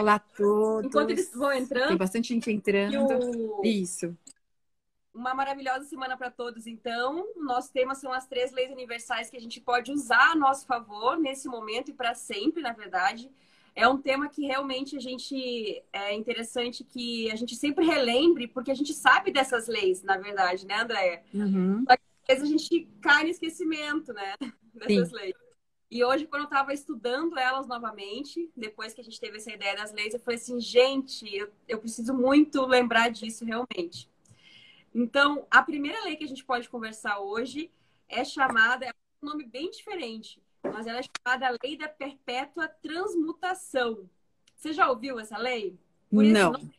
Olá a todos. Enquanto eles vão entrando. Tem bastante gente entrando. o- Isso. Uma maravilhosa semana para todos, então. Nosso tema são as três leis universais que a gente pode usar a nosso favor nesse momento e para sempre, na verdade. É um tema que realmente a gente é interessante que a gente sempre relembre, porque a gente sabe dessas leis, na verdade, né, Andréia? Uhum. Às vezes a gente cai no esquecimento, né, dessas leis. E hoje, quando eu estava estudando elas novamente, depois que a gente teve essa ideia das leis, eu falei assim, gente, eu, eu preciso muito lembrar disso realmente. Então, a primeira lei que a gente pode conversar hoje é chamada, é um nome bem diferente, mas ela é chamada Lei da Perpétua Transmutação. Você já ouviu essa lei? Por esse Não. nome,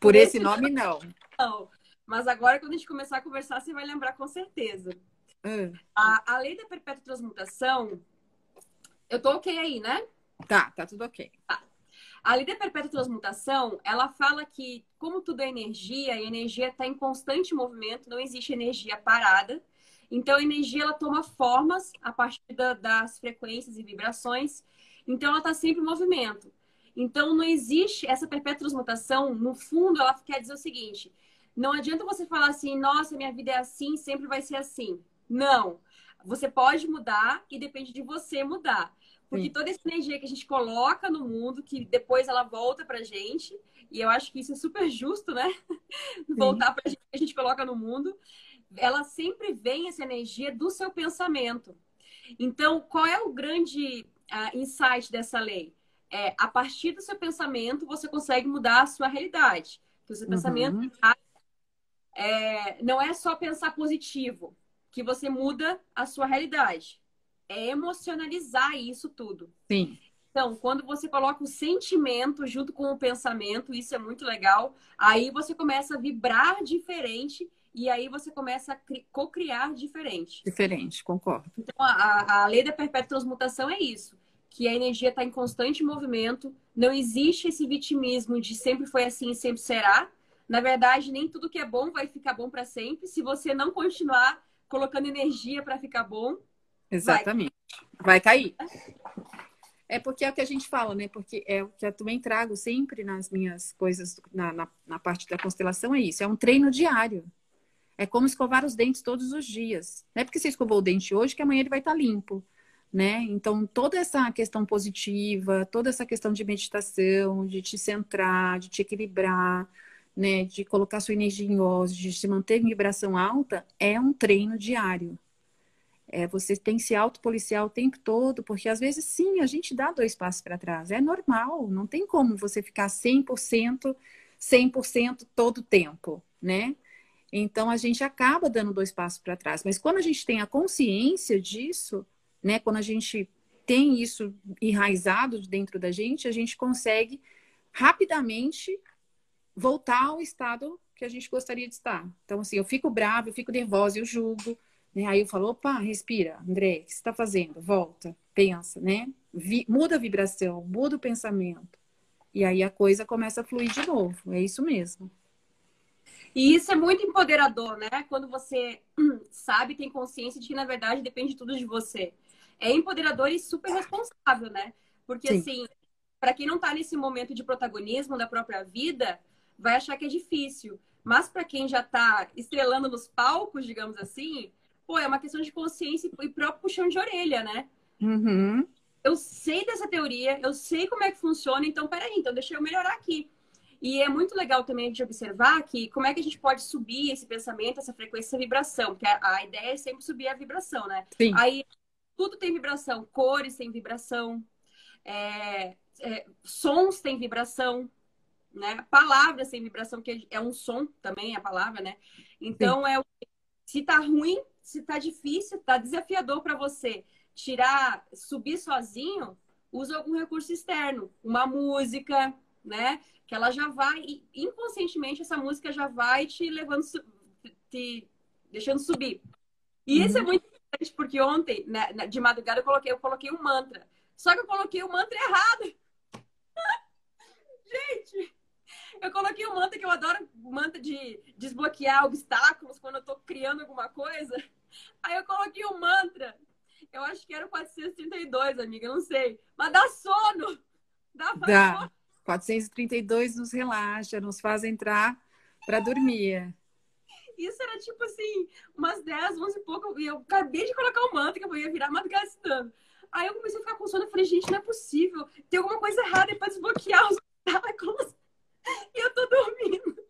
Por esse nome, não. não. Mas agora, quando a gente começar a conversar, você vai lembrar com certeza. Ah, A, a lei da perpétua transmutação, eu tô ok aí, né? Tá, tá tudo ok. A lei da perpétua transmutação, ela fala que, como tudo é energia, e a energia está em constante movimento, não existe energia parada. Então, a energia ela toma formas a partir da- das frequências e vibrações. Então, ela está sempre em movimento. Então, não existe essa perpétua transmutação. No fundo, ela quer dizer o seguinte: não adianta você falar assim, nossa, minha vida é assim, sempre vai ser assim. Não. Você pode mudar e depende de você mudar. Porque Sim. toda essa energia que a gente coloca no mundo, que depois ela volta pra gente, e eu acho que isso é super justo, né? Voltar pra gente, que a gente coloca no mundo, ela sempre vem essa energia do seu pensamento. Então, qual é o grande ah, insight dessa lei? É, a partir do seu pensamento, você consegue mudar a sua realidade. Que o seu Uhum. pensamento é, não é só pensar positivo, que você muda a sua realidade. É emocionalizar isso tudo. Sim. Então, quando você coloca o sentimento junto com o pensamento, isso é muito legal. Aí você começa a vibrar diferente e aí você começa a cri- co-criar diferente. Diferente, concordo. Então, a- a lei da perpétua transmutação é isso. Que a energia está em constante movimento. Não existe esse vitimismo de sempre foi assim e sempre será. Na verdade, nem tudo que é bom vai ficar bom para sempre. Se você não continuar colocando energia para ficar bom, Exatamente. Vai cair. É porque é o que a gente fala, né? Porque é o que eu também trago sempre nas minhas coisas, na, na, na parte da constelação, é isso. É um treino diário. É como escovar os dentes todos os dias. Não é porque você escovou o dente hoje que amanhã ele vai estar limpo, né? Então, toda essa questão positiva, toda essa questão de meditação, de te centrar, de te equilibrar, né? De colocar sua energia em ócio, de se manter em vibração alta, é um treino diário. É, você tem que se autopoliciar o tempo todo, porque às vezes sim, a gente dá dois passos para trás. É normal, não tem como você ficar 100%, 100% todo o tempo, né? Então a gente acaba dando dois passos para trás. Mas quando a gente tem a consciência disso, né? Quando a gente tem isso enraizado dentro da gente, a gente consegue rapidamente voltar ao estado que a gente gostaria de estar. Então, assim, eu fico brava, eu fico nervosa, eu julgo, né? Aí eu falo, opa, respira, André, o que você está fazendo? Volta, pensa, né? Vi- muda a vibração, muda o pensamento. E aí a coisa começa a fluir de novo. É isso mesmo. E isso é muito empoderador, né? Quando você sabe, tem consciência de que, na verdade, depende tudo de você. É empoderador e super responsável, né? Porque, Sim. assim, para quem não tá nesse momento de protagonismo da própria vida, vai achar que é difícil. Mas para quem já tá estrelando nos palcos, digamos assim, pô, é uma questão de consciência e próprio puxão de orelha, né? Uhum. eu sei dessa teoria, eu sei como é que funciona, então peraí, então deixa eu melhorar aqui. E é muito legal também a gente observar que como é que a gente pode subir esse pensamento, essa frequência, essa vibração, porque a, a ideia é sempre subir a vibração, né? Sim. Aí tudo tem vibração, cores têm vibração, é, é, sons têm vibração, né? Palavras têm vibração, que é um som também, a palavra, né? Então é o- se tá ruim, se tá difícil, tá desafiador para você tirar, subir sozinho, usa algum recurso externo, uma música, né? Que ela já vai, inconscientemente essa música já vai te levando, te deixando subir. E isso é muito interessante, porque ontem, né, de madrugada, eu coloquei, eu coloquei um mantra. Só que eu coloquei o mantra errado. Gente, eu coloquei um mantra que eu adoro, mantra de desbloquear obstáculos quando eu tô criando alguma coisa. Aí eu coloquei um mantra. Eu acho que era o 432, amiga, não sei. Mas dá sono. Dá, Dá. sono. 432 nos relaxa, nos faz entrar para dormir. Isso era tipo assim, umas 10, 11 e pouco. E eu acabei de colocar o manto que eu ia virar madrugada estudando. Aí eu comecei a ficar com sono. Eu falei, gente, não é possível. Tem alguma coisa errada é para desbloquear os E eu tô dormindo. É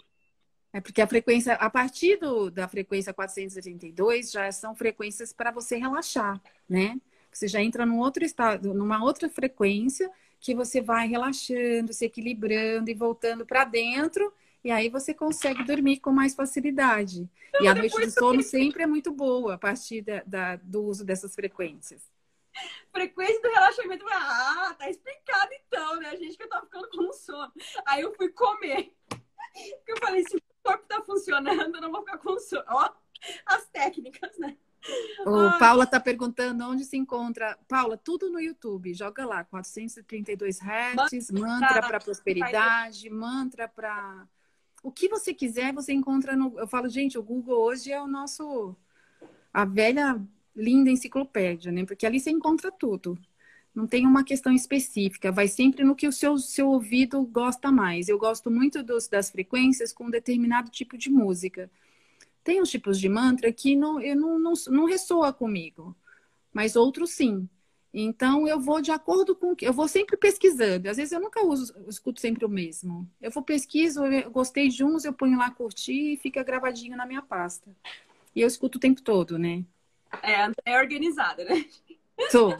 porque a frequência, a partir do, da frequência 482, já são frequências para você relaxar, né? Você já entra num outro estado, numa outra frequência que você vai relaxando, se equilibrando e voltando para dentro e aí você consegue dormir com mais facilidade. Não, e a noite de sono sempre é muito boa a partir da, da, do uso dessas frequências. Frequência do relaxamento. Ah, tá explicado então, né? A gente que eu tava ficando com sono. Aí eu fui comer. Porque eu falei, o corpo tá funcionando, eu não vou ficar com sono. Ó, as técnicas, né? O Paula está perguntando onde se encontra. Paula, tudo no YouTube. Joga lá, 432 Hz, mantra para prosperidade, mantra para o que você quiser, você encontra no. Eu falo, gente, o Google hoje é o nosso. a velha linda enciclopédia, né? Porque ali você encontra tudo. Não tem uma questão específica, vai sempre no que o seu, seu ouvido gosta mais. Eu gosto muito dos, das frequências com um determinado tipo de música. Tem uns tipos de mantra que não, eu não, não, não ressoa comigo, mas outros sim. Então, eu vou de acordo com que. Eu vou sempre pesquisando. Às vezes eu nunca uso, escuto sempre o mesmo. Eu vou pesquiso, eu gostei de uns, eu ponho lá curtir e fica gravadinho na minha pasta. E eu escuto o tempo todo, né? É, é organizada, né? Sou.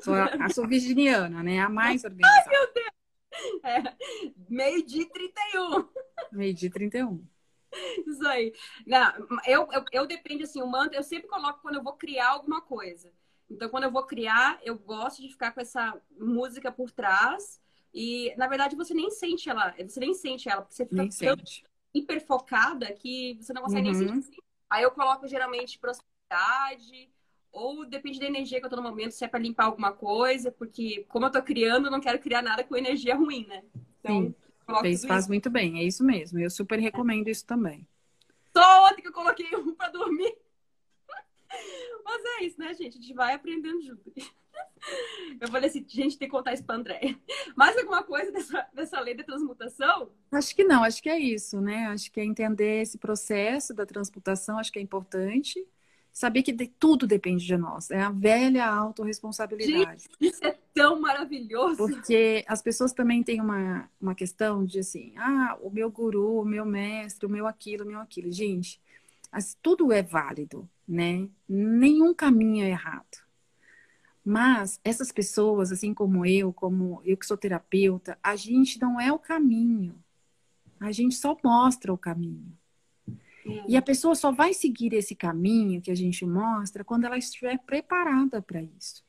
Sou a, a sou virginiana, né? A mais organizada. Ai, meu Deus! É, meio-dia 31. Meio-dia 31. Isso aí. Não, eu, eu, eu depende, assim, o mantra, eu sempre coloco quando eu vou criar alguma coisa. Então, quando eu vou criar, eu gosto de ficar com essa música por trás. E, na verdade, você nem sente ela, você nem sente ela, porque você fica nem tão sente. hiper focada que você não consegue uhum. nem sentir. Aí eu coloco geralmente prosperidade, ou depende da energia que eu tô no momento, se é para limpar alguma coisa, porque como eu tô criando, eu não quero criar nada com energia ruim, né? Então, Sim. Fez, faz isso. muito bem, é isso mesmo. Eu super recomendo isso também. Só ontem que eu coloquei um para dormir. Mas é isso, né, gente? A gente vai aprendendo junto. Eu falei assim, gente, tem que contar isso pra André. Mais alguma coisa dessa, dessa lei da transmutação? Acho que não, acho que é isso, né? Acho que é entender esse processo da transmutação, acho que é importante. Saber que de, tudo depende de nós. É a velha autorresponsabilidade. Gente, isso é tão maravilhoso. Porque as pessoas também têm uma, uma questão de assim, ah, o meu guru, o meu mestre, o meu aquilo, o meu aquilo. Gente, tudo é válido né? Nenhum caminho é errado. Mas essas pessoas, assim como eu, como eu que sou terapeuta, a gente não é o caminho. A gente só mostra o caminho. E a pessoa só vai seguir esse caminho que a gente mostra quando ela estiver preparada para isso.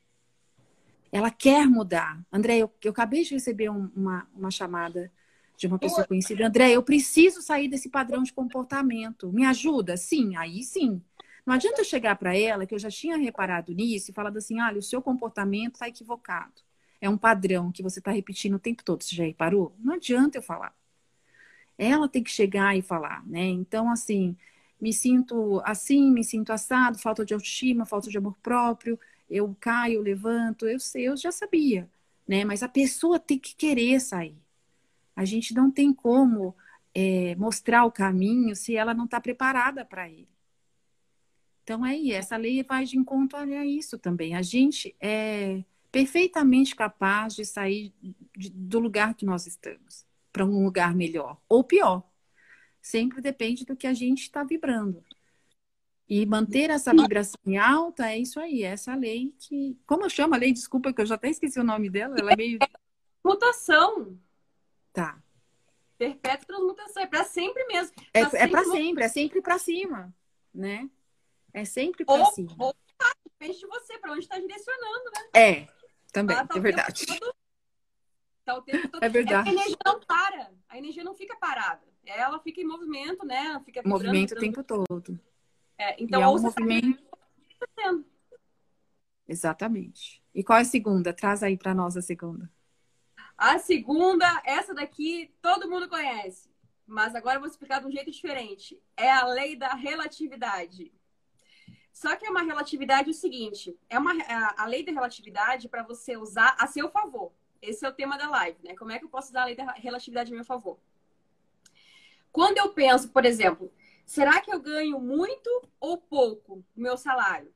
Ela quer mudar. André, eu, eu acabei de receber um, uma, uma chamada de uma pessoa conhecida. André, eu preciso sair desse padrão de comportamento. Me ajuda? Sim, aí sim. Não adianta eu chegar para ela, que eu já tinha reparado nisso, e falar assim: olha, o seu comportamento está equivocado. É um padrão que você está repetindo o tempo todo. Você já reparou? Não adianta eu falar. Ela tem que chegar e falar, né? Então, assim, me sinto assim, me sinto assado, falta de autoestima, falta de amor próprio, eu caio, levanto, eu sei, eu já sabia, né? Mas a pessoa tem que querer sair. A gente não tem como é, mostrar o caminho se ela não está preparada para ele. Então, aí, essa lei vai de encontro a isso também. A gente é perfeitamente capaz de sair de, do lugar que nós estamos para um lugar melhor ou pior. Sempre depende do que a gente está vibrando. E manter essa vibração em alta é isso aí, é essa lei que. Como eu chamo a lei? Desculpa, que eu já até esqueci o nome dela. Ela é meio. Mutação. Tá. Perpétua transmutação. É para sempre mesmo. É, é para sempre, é sempre para cima, né? É sempre para cima. Ou depende de você, para onde está direcionando, né? É, também, tá é verdade. Todo... Tá o tempo todo... É verdade. a energia não para, a energia não fica parada. Ela fica em movimento, né? Fica vibrando, movimento o tempo todo. É, então, e é um movimento... Exatamente. E qual é a segunda? Traz aí para nós a segunda. A segunda, essa daqui todo mundo conhece, mas agora eu vou explicar de um jeito diferente. É a lei da relatividade. Só que é uma relatividade o seguinte: é uma, a lei da relatividade para você usar a seu favor. Esse é o tema da live, né? Como é que eu posso usar a lei da relatividade a meu favor? Quando eu penso, por exemplo, será que eu ganho muito ou pouco o meu salário?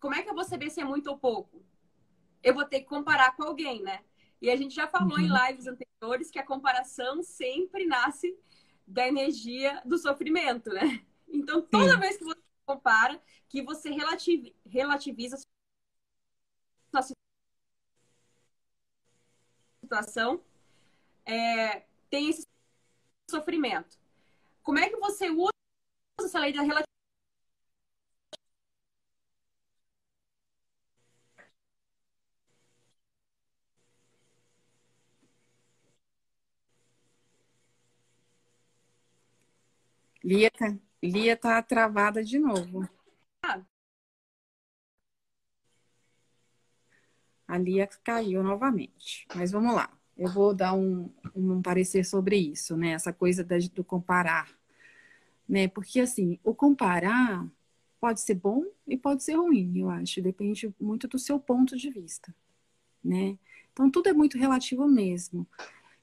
Como é que eu vou saber se é muito ou pouco? Eu vou ter que comparar com alguém, né? E a gente já falou uhum. em lives anteriores que a comparação sempre nasce da energia do sofrimento, né? Então, toda Sim. vez que você compara, que você relativ relativiza a sua situação, é, tem esse sofrimento. Como é que você usa essa lei da relatividade? Lia, Lia tá travada de novo. A Lia caiu novamente. Mas vamos lá. Eu vou dar um, um parecer sobre isso, né? Essa coisa da, do comparar. Né? Porque, assim, o comparar pode ser bom e pode ser ruim, eu acho. Depende muito do seu ponto de vista, né? Então, tudo é muito relativo mesmo.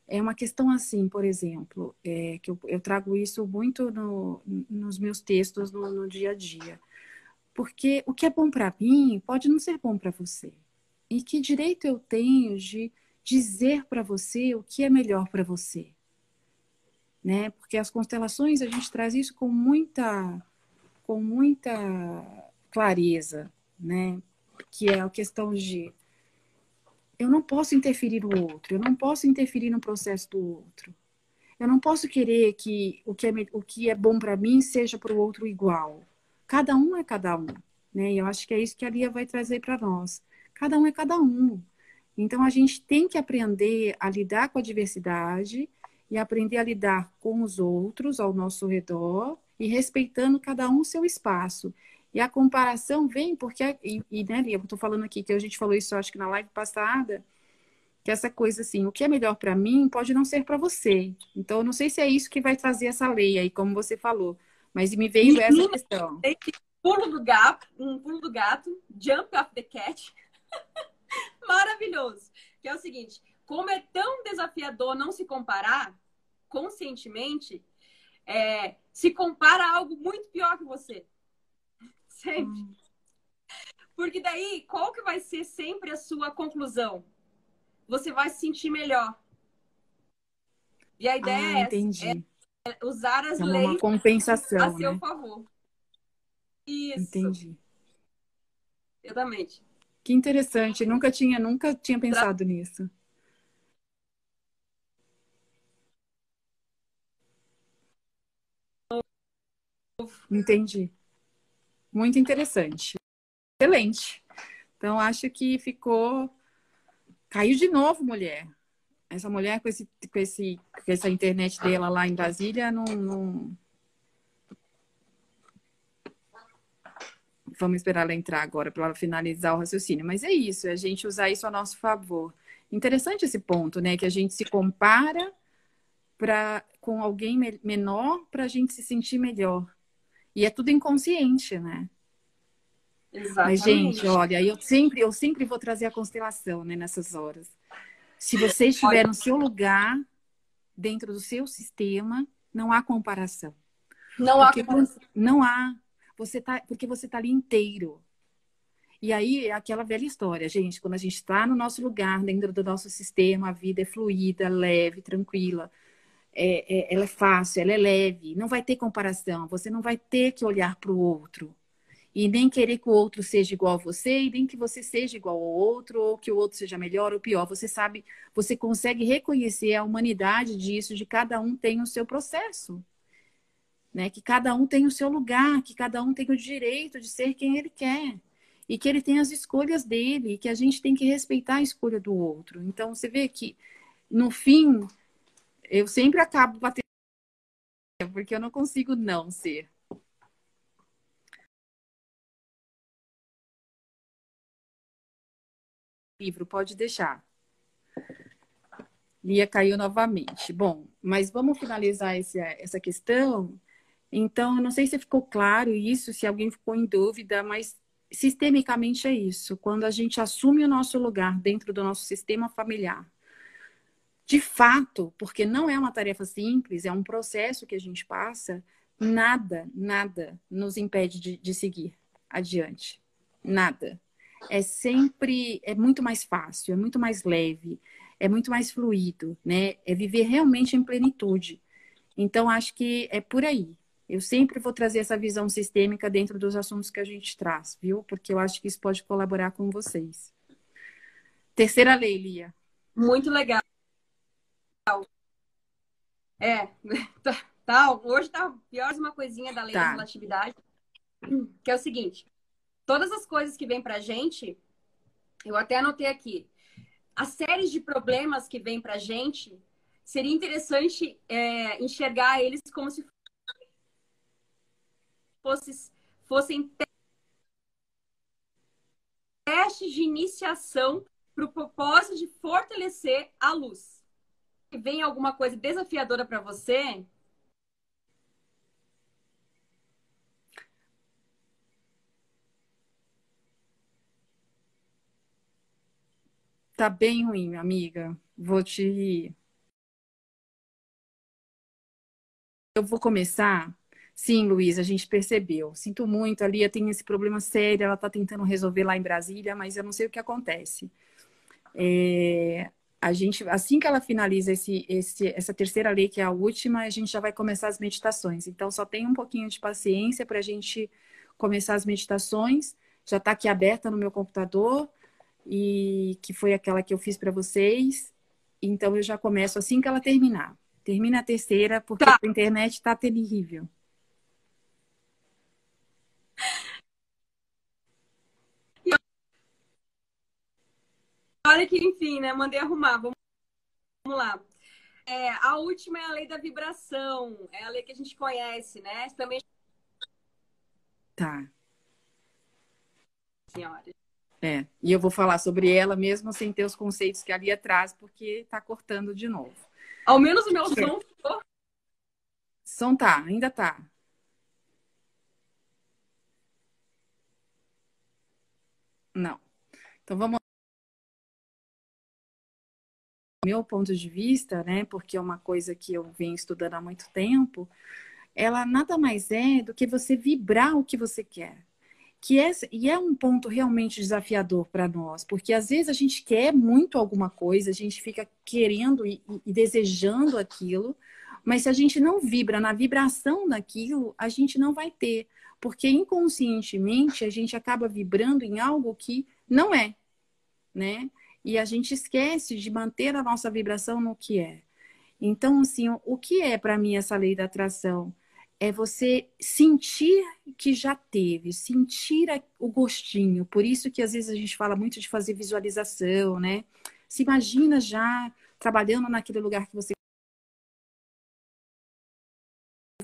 É uma questão assim, por exemplo, é, que eu, eu, trago isso muito no, nos meus textos no, no dia a dia. Porque o que é bom para mim pode não ser bom para você. E que direito eu tenho de dizer para você o que é melhor para você? Né? Porque as constelações a gente traz isso com muita com muita clareza, né? Que é a questão de eu não posso interferir no outro, eu não posso interferir no processo do outro. Eu não posso querer que o que é, o que é bom para mim seja para o outro igual. Cada um é cada um, né? E eu acho que é isso que a Lia vai trazer para nós. Cada um é cada um. Então a gente tem que aprender a lidar com a diversidade e aprender a lidar com os outros ao nosso redor e respeitando cada um seu espaço. E a comparação vem porque, e, e né, Lia, eu estou falando aqui que a gente falou isso, acho que na live passada, que essa coisa assim, o que é melhor para mim pode não ser para você. Então, eu não sei se é isso que vai trazer essa lei aí, como você falou, mas me veio essa questão. Pulo do gato, um pulo do gato, jump off the cat. Maravilhoso. Que é o seguinte, como é tão desafiador não se comparar conscientemente, é, se compara a algo muito pior que você. Sempre. Hum. Porque daí, qual que vai ser sempre a sua conclusão? Você vai se sentir melhor. E a ideia ah, entendi. é usar as é leis uma compensação, a seu né? favor. Isso. Entendi. Exatamente. Que interessante. Nunca tinha, nunca tinha pensado nisso. Entendi. Muito interessante. Excelente. Então, acho que ficou. Caiu de novo, mulher. Essa mulher com, esse, com, esse, com essa internet dela lá em Brasília não, não... Vamos esperar ela entrar agora para ela finalizar o raciocínio. Mas é isso, é a gente usar isso a nosso favor. Interessante esse ponto, né? Que a gente se compara pra, com alguém menor para a gente se sentir melhor. E é tudo inconsciente, né? Exatamente. Mas, gente, olha, eu sempre, eu sempre vou trazer a constelação né, nessas horas. Se você estiver no seu lugar, dentro do seu sistema, não há comparação. Não porque há comparação. Não há. Você tá, porque você está ali inteiro. E aí é aquela velha história, gente, quando a gente está no nosso lugar, dentro do nosso sistema, a vida é fluida, leve, tranquila é, é, ela é fácil, ela é leve, não vai ter comparação, você não vai ter que olhar para o outro. E nem querer que o outro seja igual a você, e nem que você seja igual ao outro, ou que o outro seja melhor ou pior. Você sabe, você consegue reconhecer a humanidade disso, de cada um tem o seu processo. Né? Que cada um tem o seu lugar, que cada um tem o direito de ser quem ele quer. E que ele tem as escolhas dele, e que a gente tem que respeitar a escolha do outro. Então, você vê que, no fim, eu sempre acabo batendo porque eu não consigo não ser. Livro, pode deixar. Lia caiu novamente. Bom, mas vamos finalizar esse, essa questão. Então, não sei se ficou claro isso, se alguém ficou em dúvida, mas sistemicamente é isso. Quando a gente assume o nosso lugar dentro do nosso sistema familiar, de fato, porque não é uma tarefa simples, é um processo que a gente passa, nada, nada nos impede de, de seguir adiante. Nada. É sempre, é muito mais fácil, é muito mais leve, é muito mais fluido, né? É viver realmente em plenitude. Então, acho que é por aí. Eu sempre vou trazer essa visão sistêmica dentro dos assuntos que a gente traz, viu? Porque eu acho que isso pode colaborar com vocês. Terceira lei, Lia. Muito legal. É, tá, tá, hoje tá pior uma coisinha da lei tá. da relatividade, que é o seguinte: todas as coisas que vêm pra gente, eu até anotei aqui, as séries de problemas que vêm pra gente, seria interessante é, enxergar eles como se fosse, fossem testes de iniciação para o propósito de fortalecer a luz. Vem alguma coisa desafiadora para você? Tá bem ruim, amiga. Vou te. Eu vou começar Sim, Luiz, a gente percebeu. Sinto muito, a Lia tem esse problema sério, ela está tentando resolver lá em Brasília, mas eu não sei o que acontece. É, a gente, assim que ela finaliza esse, esse, essa terceira lei, que é a última, a gente já vai começar as meditações. Então, só tem um pouquinho de paciência para a gente começar as meditações. Já está aqui aberta no meu computador, e que foi aquela que eu fiz para vocês. Então, eu já começo assim que ela terminar. Termina a terceira, porque tá. a internet está terrível. Olha que, enfim, né? Mandei arrumar. Vamos, lá. É, a última é a lei da vibração. É a lei que a gente conhece, né? Também. Tá. Senhora. É, e eu vou falar sobre ela mesmo sem ter os conceitos que ali atrás, porque tá cortando de novo. Ao menos o meu som ficou. Som tá, ainda tá. Não. Então vamos meu ponto de vista, né, porque é uma coisa que eu venho estudando há muito tempo, ela nada mais é do que você vibrar o que você quer. Que é, e é um ponto realmente desafiador para nós, porque às vezes a gente quer muito alguma coisa, a gente fica querendo e, e desejando aquilo, mas se a gente não vibra na vibração daquilo, a gente não vai ter, porque inconscientemente a gente acaba vibrando em algo que não é, né? E a gente esquece de manter a nossa vibração no que é. Então, assim, o que é para mim essa lei da atração? É você sentir que já teve, sentir o gostinho. Por isso que às vezes a gente fala muito de fazer visualização, né? Se imagina já trabalhando naquele lugar que você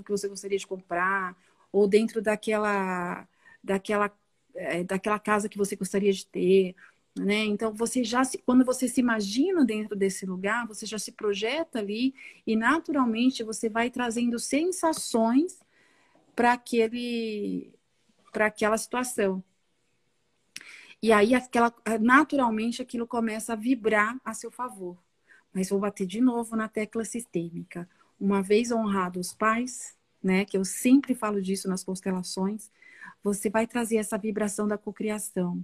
que você gostaria de comprar, ou dentro daquela daquela é, daquela casa que você gostaria de ter, né? Então você já se, quando você se imagina dentro desse lugar, você já se projeta ali e naturalmente você vai trazendo sensações para aquele para aquela situação. E aí aquela naturalmente aquilo começa a vibrar a seu favor. Mas vou bater de novo na tecla sistêmica. Uma vez honrado os pais, né, que eu sempre falo disso nas constelações, você vai trazer essa vibração da cocriação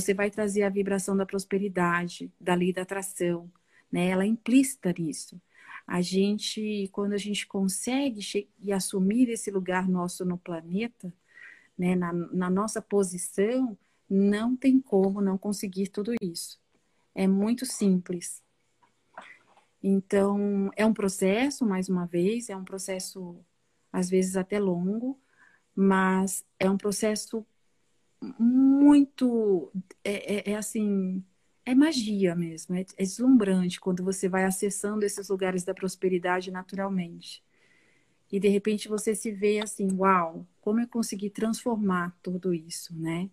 você vai trazer a vibração da prosperidade, da lei da atração, né? Ela é implícita nisso. A gente, quando a gente consegue e assumir esse lugar nosso no planeta, né, na, na nossa posição, não tem como não conseguir tudo isso. É muito simples. Então, é um processo, mais uma vez, é um processo, às vezes, até longo, mas é um processo muito. É, é, é, assim. É magia mesmo, é, é deslumbrante quando você vai acessando esses lugares da prosperidade naturalmente. E de repente você se vê assim, uau, como eu consegui transformar tudo isso, né?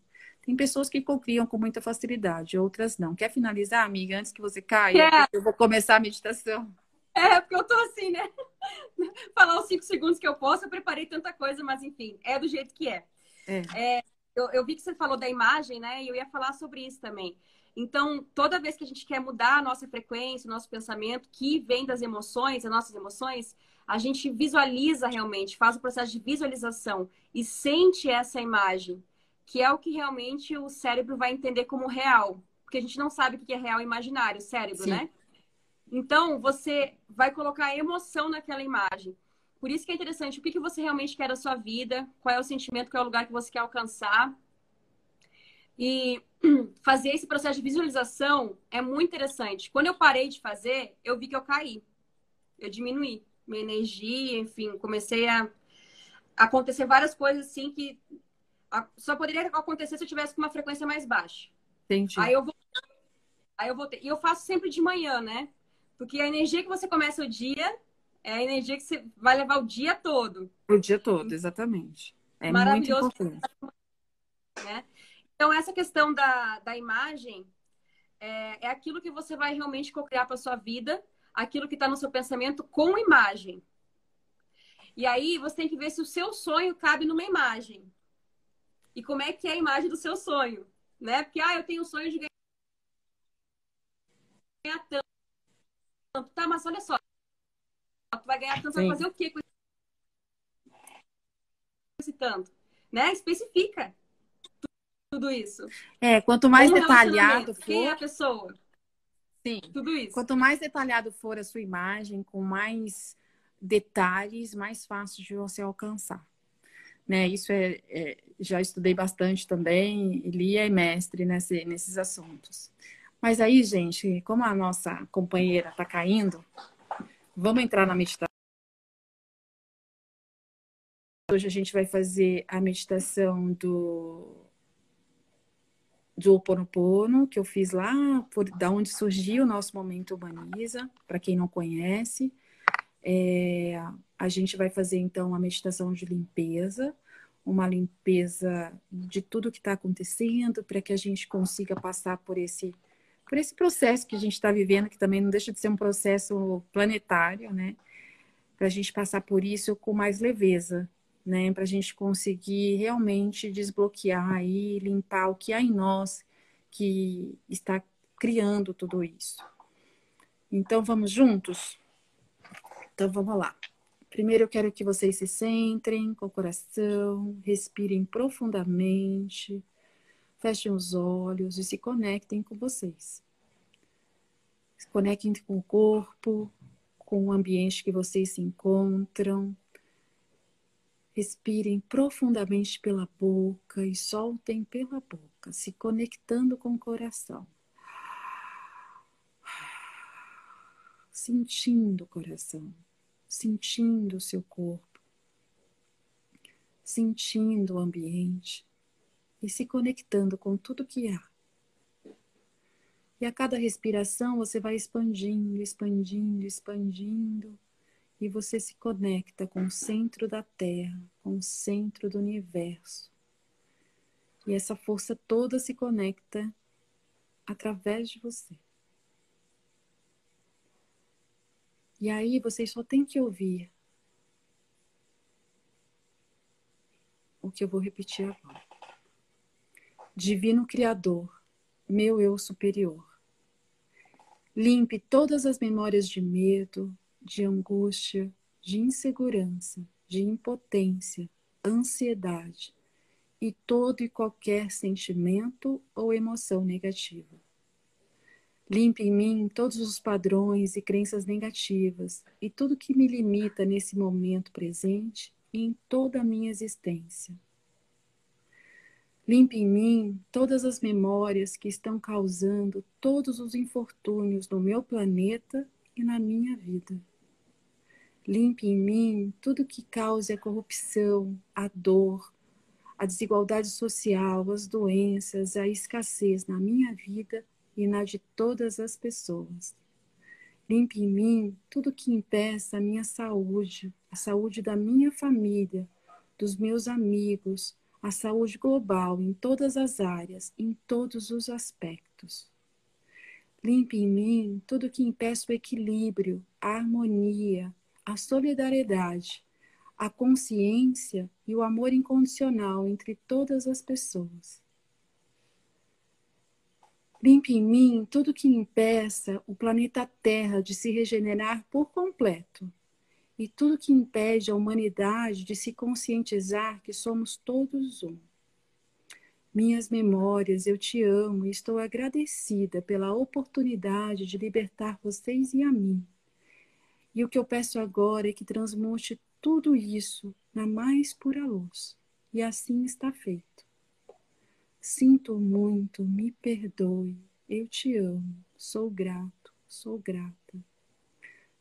Tem pessoas que cocriam com muita facilidade, outras não. Quer finalizar, amiga, antes que você caia? É. Eu vou começar a meditação. É, porque eu tô assim, né? Falar os cinco segundos que eu posso, eu preparei tanta coisa, mas enfim, é do jeito que é. é. é eu, eu vi que você falou da imagem, né? E eu ia falar sobre isso também. Então, toda vez que a gente quer mudar a nossa frequência, o nosso pensamento, que vem das emoções, as nossas emoções, a gente visualiza realmente, faz o processo de visualização e sente essa imagem, que é o que realmente o cérebro vai entender como real. Porque a gente não sabe o que é real e imaginário, o cérebro, Sim. né? Então, você vai colocar emoção naquela imagem. Por isso que é interessante o que, que você realmente quer da sua vida, qual é o sentimento, qual é o lugar que você quer alcançar. E fazer esse processo de visualização é muito interessante. Quando eu parei de fazer, eu vi que eu caí. Eu diminuí minha energia, enfim, comecei a acontecer várias coisas assim que só poderia acontecer se eu tivesse com uma frequência mais baixa. Entendi. Aí eu vou Aí eu voltei. E eu faço sempre de manhã, né? Porque a energia que você começa o dia é a energia que você vai levar o dia todo. O dia todo, exatamente. É Maravilhoso. Muito importante. Né? Então, essa questão da, da imagem é, é aquilo que você vai realmente co-criar para sua vida, aquilo que está no seu pensamento com imagem. E aí você tem que ver se o seu sonho cabe numa imagem. E como é que é a imagem do seu sonho, né? Porque, ah, eu tenho o sonho de ganhar tanto. Tá, mas olha só. Tu vai ganhar tanto, Sim. vai fazer o quê com esse tanto? Né? Especifica tudo isso. É, quanto mais detalhado for. Quem é a pessoa? Sim. Tudo isso. Quanto mais detalhado for a sua imagem, com mais detalhes, mais fácil de você alcançar. Né? Isso é, é já estudei bastante também, Lia é mestre nesse, nesses assuntos. Mas aí, gente, como a nossa companheira está caindo, vamos entrar na meditação. Hoje a gente vai fazer a meditação do do Oponopono, que eu fiz lá, por, da onde surgiu o nosso Momento Humaniza, para quem não conhece. É, a gente vai fazer, então, a meditação de limpeza, uma limpeza de tudo que está acontecendo, para que a gente consiga passar por esse, por esse processo que a gente está vivendo, que também não deixa de ser um processo planetário, né? Para a gente passar por isso com mais leveza, né? Para a gente conseguir realmente desbloquear e limpar o que há em nós que está criando tudo isso. Então, vamos juntos? Então, vamos lá. Primeiro, eu quero que vocês se centrem com o coração, respirem profundamente, fechem os olhos e se conectem com vocês. Se conectem com o corpo, com o ambiente que vocês se encontram, Respirem profundamente pela boca e soltem pela boca, se conectando com o coração. Sentindo o coração, sentindo o seu corpo, sentindo o ambiente e se conectando com tudo que há. E a cada respiração você vai expandindo, expandindo, expandindo e você se conecta com o centro da Terra, com o centro do universo. E essa força toda se conecta através de você. E aí você só tem que ouvir o que eu vou repetir agora. Divino Criador, meu eu superior, limpe todas as memórias de medo, de angústia, de insegurança, de impotência, ansiedade e todo e qualquer sentimento ou emoção negativa. Limpe em mim todos os padrões e crenças negativas e tudo que me limita nesse momento presente e em toda a minha existência. Limpe em mim todas as memórias que estão causando todos os infortúnios no meu planeta e na minha vida. Limpe em mim tudo que cause a corrupção, a dor, a desigualdade social, as doenças, a escassez na minha vida e na de todas as pessoas. Limpe em mim tudo que impeça a minha saúde, a saúde da minha família, dos meus amigos, a saúde global em todas as áreas, em todos os aspectos. Limpe em mim tudo que impeça o equilíbrio, a harmonia, a solidariedade, a consciência e o amor incondicional entre todas as pessoas. Limpe em mim tudo que impeça o planeta Terra de se regenerar por completo e tudo que impede a humanidade de se conscientizar que somos todos um. Minhas memórias, eu te amo e estou agradecida pela oportunidade de libertar vocês e a mim. E o que eu peço agora é que transmute tudo isso na mais pura luz. E assim está feito. Sinto muito, me perdoe, eu te amo, sou grato, sou grata.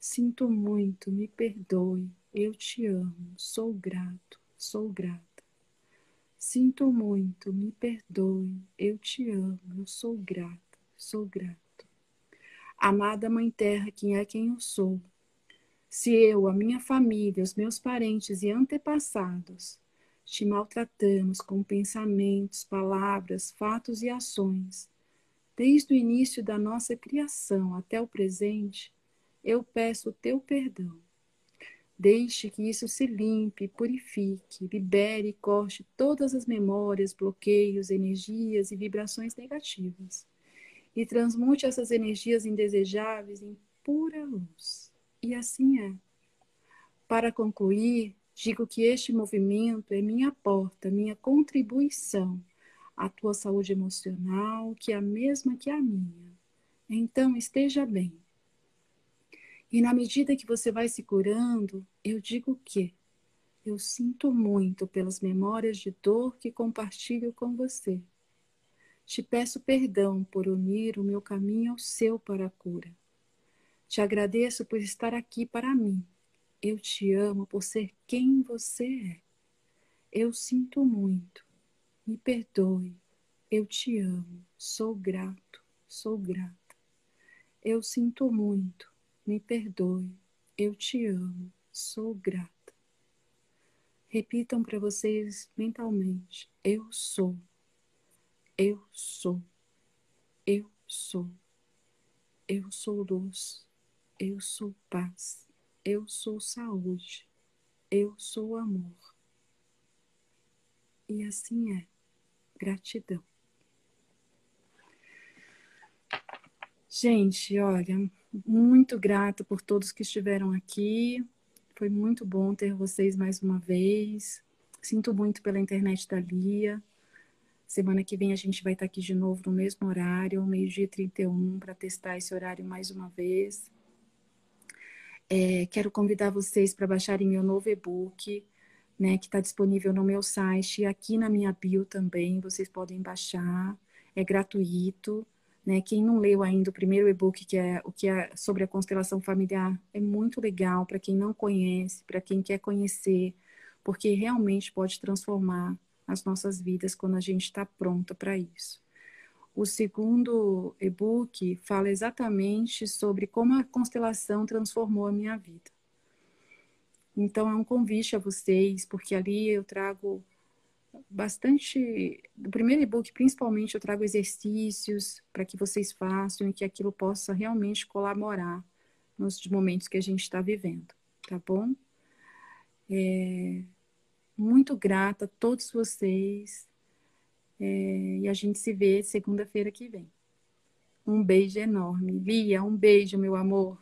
Sinto muito, me perdoe, eu te amo, sou grato, sou grata. Sinto muito, me perdoe, eu te amo, eu sou grata, sou grato. Amada Mãe Terra, quem é quem eu sou, se eu, a minha família, os meus parentes e antepassados te maltratamos com pensamentos, palavras, fatos e ações, desde o início da nossa criação até o presente, eu peço o teu perdão. Deixe que isso se limpe, purifique, libere e corte todas as memórias, bloqueios, energias e vibrações negativas. E transmute essas energias indesejáveis em pura luz. E assim é. Para concluir, digo que este movimento é minha porta, minha contribuição à tua saúde emocional, que é a mesma que a minha. Então, esteja bem. E na medida que você vai se curando, eu digo que eu sinto muito pelas memórias de dor que compartilho com você. Te peço perdão por unir o meu caminho ao seu para a cura. Te agradeço por estar aqui para mim. Eu te amo por ser quem você é. Eu sinto muito. Me perdoe. Eu te amo. Sou grato. Sou grata. Eu sinto muito. Me perdoe. Eu te amo. Sou grata. Repitam para vocês mentalmente: Eu sou. Eu sou. Eu sou. Eu sou luz. Eu sou paz. Eu sou saúde. Eu sou amor. E assim é. Gratidão. Gente, olha, muito grata por todos que estiveram aqui. Foi muito bom ter vocês mais uma vez. Sinto muito pela internet da Lia. Semana que vem a gente vai estar aqui de novo no mesmo horário, meio-dia 31, para testar esse horário mais uma vez. É, quero convidar vocês para baixarem meu novo e-book, né, que está disponível no meu site e aqui na minha bio também. Vocês podem baixar, é gratuito. Né? Quem não leu ainda o primeiro e-book, que é o que é sobre a constelação familiar, é muito legal para quem não conhece, para quem quer conhecer, porque realmente pode transformar as nossas vidas quando a gente está pronta para isso. O segundo e-book fala exatamente sobre como a constelação transformou a minha vida. Então é um convite a vocês, porque ali eu trago bastante. Do primeiro e-book, principalmente, eu trago exercícios para que vocês façam e que aquilo possa realmente colaborar nos momentos que a gente está vivendo, tá bom? É, muito grata a todos vocês é, e a gente se vê segunda-feira que vem. Um beijo enorme. Lia, um beijo, meu amor.